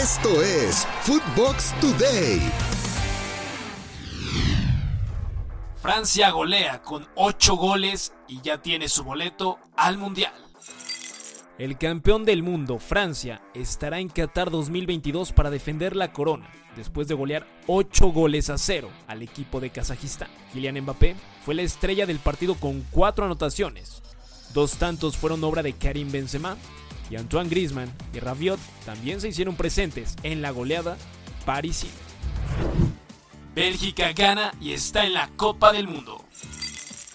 Esto es Footbox Today. Francia golea con 8 goles y ya tiene su boleto al Mundial. El campeón del mundo, Francia, estará en Qatar 2022 para defender la corona, después de golear 8 goles a 0 al equipo de Kazajistán. Kylian Mbappé fue la estrella del partido con 4 anotaciones. Dos tantos fueron obra de Karim Benzema y Antoine Griezmann y Rabiot también se hicieron presentes en la goleada parisina. Bélgica gana y está en la Copa del Mundo.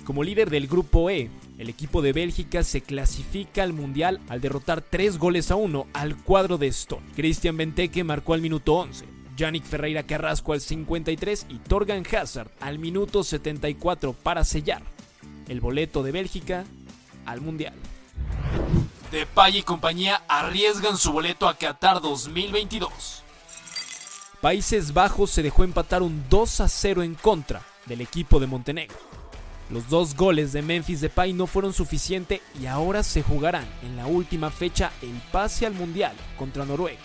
Como líder del grupo E, el equipo de Bélgica se clasifica al Mundial al derrotar 3 goles a 1 al cuadro de Stone. Christian Benteke marcó al minuto 11, Yannick Ferreira Carrasco al 53 y Torgan Hazard al minuto 74 para sellar el boleto de Bélgica al Mundial. Depay y compañía arriesgan su boleto a Qatar 2022. Países Bajos se dejó empatar un 2 a 0 en contra del equipo de Montenegro. Los dos goles de Memphis Depay no fueron suficientes y ahora se jugarán en la última fecha el pase al Mundial contra Noruega,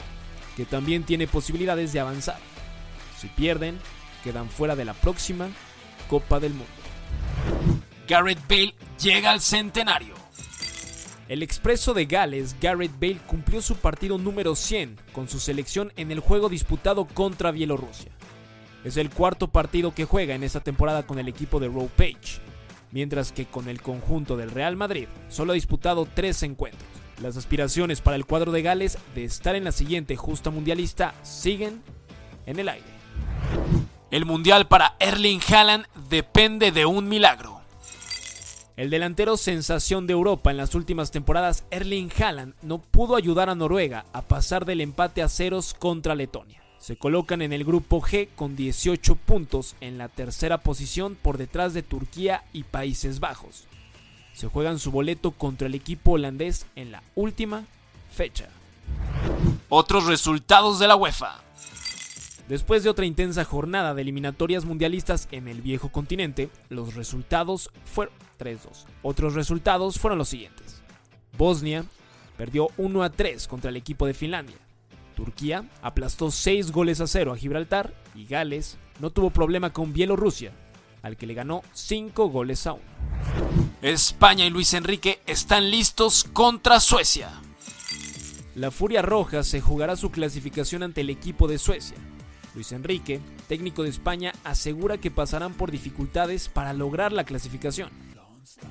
que también tiene posibilidades de avanzar. Si pierden, quedan fuera de la próxima Copa del Mundo. Garrett Bale llega al centenario. El expreso de Gales, Garrett Bale, cumplió su partido número 100 con su selección en el juego disputado contra Bielorrusia. Es el cuarto partido que juega en esta temporada con el equipo de Rowe Page, mientras que con el conjunto del Real Madrid solo ha disputado tres encuentros. Las aspiraciones para el cuadro de Gales de estar en la siguiente justa mundialista siguen en el aire. El mundial para Erling Haaland depende de un milagro. El delantero sensación de Europa en las últimas temporadas, Erling Haaland, no pudo ayudar a Noruega a pasar del empate a ceros contra Letonia. Se colocan en el grupo G con 18 puntos en la tercera posición por detrás de Turquía y Países Bajos. Se juegan su boleto contra el equipo holandés en la última fecha. Otros resultados de la UEFA. Después de otra intensa jornada de eliminatorias mundialistas en el viejo continente, los resultados fueron 3-2. Otros resultados fueron los siguientes. Bosnia perdió 1 3 contra el equipo de Finlandia. Turquía aplastó 6 goles a 0 a Gibraltar y Gales no tuvo problema con Bielorrusia, al que le ganó 5 goles a 1. España y Luis Enrique están listos contra Suecia. La Furia Roja se jugará su clasificación ante el equipo de Suecia. Luis Enrique, técnico de España, asegura que pasarán por dificultades para lograr la clasificación.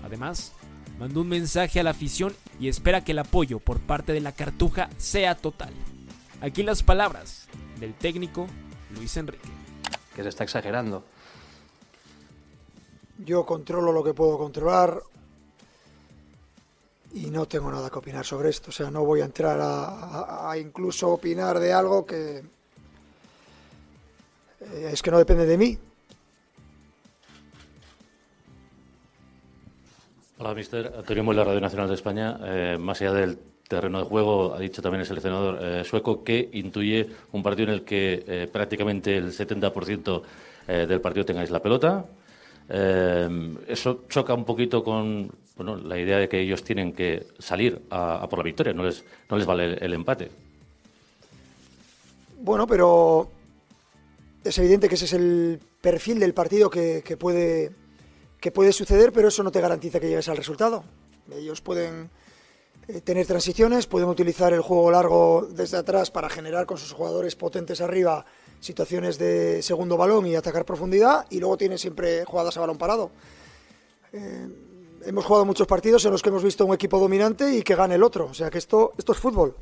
Además, mandó un mensaje a la afición y espera que el apoyo por parte de la Cartuja sea total. Aquí las palabras del técnico Luis Enrique. Que se está exagerando. Yo controlo lo que puedo controlar y no tengo nada que opinar sobre esto. O sea, no voy a entrar a, a incluso opinar de algo que, es que no depende de mí. Hola, mister. Antonio Muela, Radio Nacional de España. Eh, más allá del terreno de juego, ha dicho también el seleccionador eh, sueco que intuye un partido en el que prácticamente el 70% del partido tengáis la pelota. eso choca un poquito con bueno, la idea de que ellos tienen que salir a, por la victoria, no les, no les vale el empate. Bueno, pero es evidente que ese es el perfil del partido que, puede, que puede suceder, pero eso no te garantiza que llegues al resultado. Ellos pueden eh, tener transiciones, pueden utilizar el juego largo desde atrás para generar con sus jugadores potentes arriba situaciones de segundo balón y atacar profundidad, y luego tienen siempre jugadas a balón parado. Eh, hemos jugado muchos partidos en los que hemos visto un equipo dominante y que gane el otro, o sea que esto, esto es fútbol.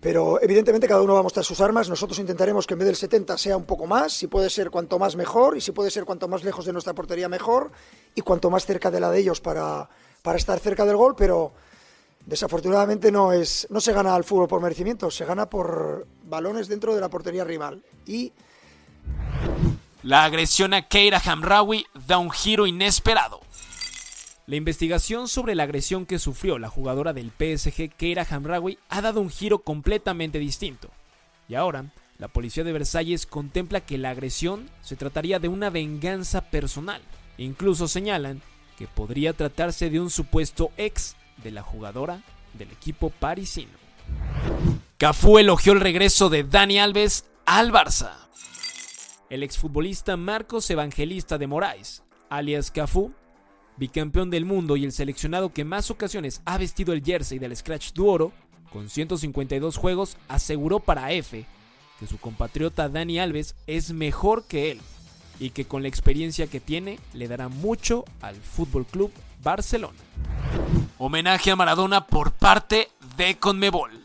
Pero evidentemente cada uno va a mostrar sus armas. Nosotros intentaremos que en vez del 70 sea un poco más. Si puede ser cuanto más mejor. Y si puede ser cuanto más lejos de nuestra portería mejor. Y cuanto más cerca de la de ellos para, para estar cerca del gol. Pero desafortunadamente no, es, no se gana al fútbol por merecimiento. Se gana por balones dentro de la portería rival. Y... La agresión a Keira Hamraoui da un giro inesperado. La investigación sobre la agresión que sufrió la jugadora del PSG, Keira Hamraoui, ha dado un giro completamente distinto. Y ahora, la policía de Versalles contempla que la agresión se trataría de una venganza personal. Incluso señalan que podría tratarse de un supuesto ex de la jugadora del equipo parisino. Cafú elogió el regreso de Dani Alves al Barça. El exfutbolista Marcos Evangelista de Moraes, alias Cafú, bicampeón del mundo y el seleccionado que más ocasiones ha vestido el jersey del Scratch Duoro, con 152 juegos, aseguró para F que su compatriota Dani Alves es mejor que él y que con la experiencia que tiene le dará mucho al Fútbol Club Barcelona. Homenaje a Maradona por parte de Conmebol.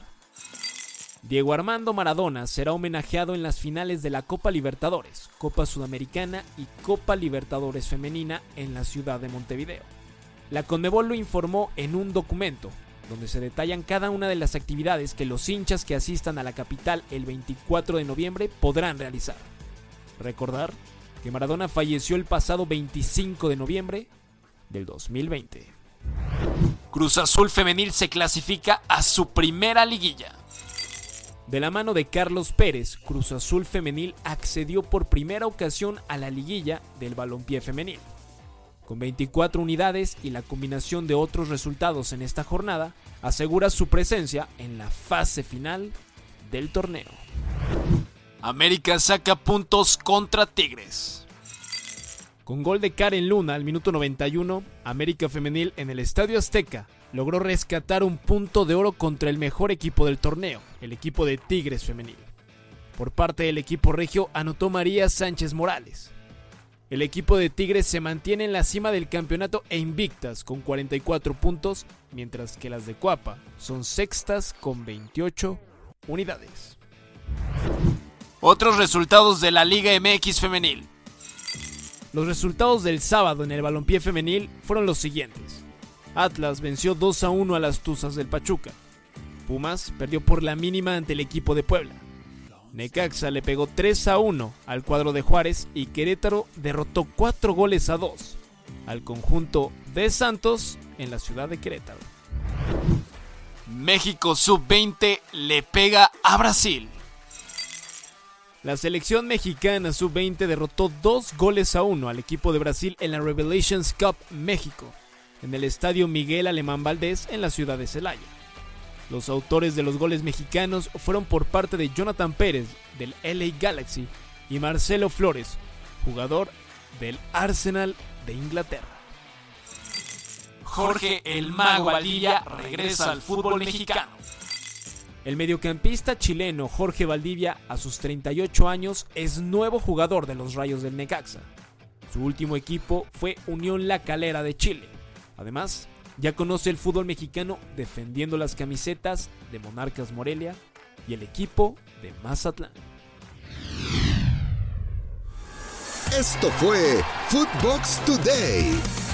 Diego Armando Maradona será homenajeado en las finales de la Copa Libertadores, Copa Sudamericana y Copa Libertadores Femenina en la ciudad de Montevideo. La Conmebol lo informó en un documento, donde se detallan cada una de las actividades que los hinchas que asistan a la capital el 24 de noviembre podrán realizar. Recordar que Maradona falleció el pasado 25 de noviembre del 2020. Cruz Azul Femenil se clasifica a su primera liguilla. De la mano de Carlos Pérez, Cruz Azul Femenil accedió por primera ocasión a la liguilla del balompié femenil. Con 24 unidades y la combinación de otros resultados en esta jornada, asegura su presencia en la fase final del torneo. América saca puntos contra Tigres. Con gol de Karen Luna al minuto 91, América Femenil en el Estadio Azteca logró rescatar un punto de oro contra el mejor equipo del torneo, el equipo de Tigres Femenil. Por parte del equipo regio anotó María Sánchez Morales. El equipo de Tigres se mantiene en la cima del campeonato e invictas con 44 puntos, mientras que las de Cuapa son sextas con 28 unidades. Otros resultados de la Liga MX femenil. Los resultados del sábado en el balompié femenil fueron los siguientes. Atlas venció 2 a 1 a las Tuzas del Pachuca. Pumas perdió por la mínima ante el equipo de Puebla. Necaxa le pegó 3 a 1 al cuadro de Juárez y Querétaro derrotó 4 goles a 2 al conjunto de Santos en la ciudad de Querétaro. México sub-20 le pega a Brasil. La selección mexicana sub-20 derrotó 2 goles a 1 al equipo de Brasil en la Revelations Cup México en el estadio Miguel Alemán Valdés en la ciudad de Celaya. Los autores de los goles mexicanos fueron por parte de Jonathan Pérez del LA Galaxy y Marcelo Flores, jugador del Arsenal de Inglaterra. Jorge el Mago Valdivia regresa al fútbol mexicano. El mediocampista chileno Jorge Valdivia, a sus 38 años, es nuevo jugador de los Rayos del Necaxa. Su último equipo fue Unión La Calera de Chile. Además, ya conoce el fútbol mexicano defendiendo las camisetas de Monarcas Morelia y el equipo de Mazatlán. Esto fue Footbox Today.